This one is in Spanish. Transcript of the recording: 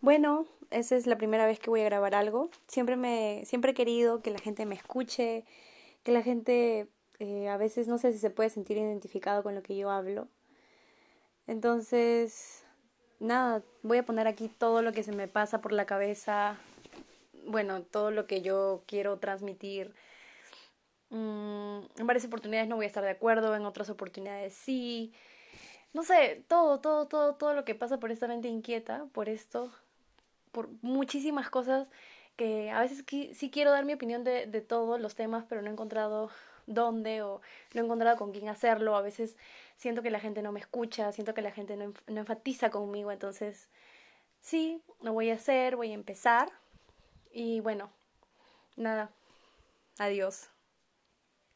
Bueno, esa es la primera vez que voy a grabar algo. Siempre me, siempre he querido que la gente me escuche, que la gente eh, a veces no sé si se puede sentir identificado con lo que yo hablo. Entonces, nada, voy a poner aquí todo lo que se me pasa por la cabeza, bueno, todo lo que yo quiero transmitir. Mm, en varias oportunidades no voy a estar de acuerdo, en otras oportunidades sí. No sé, todo, todo, todo, todo lo que pasa por esta mente inquieta, por esto, por muchísimas cosas que a veces sí quiero dar mi opinión de, todos los temas, pero no he encontrado dónde o no he encontrado con quién hacerlo. A veces siento que la gente no me escucha, siento que la gente no enfatiza conmigo. Entonces, sí, lo voy a hacer, voy a empezar. Y bueno, nada, adiós.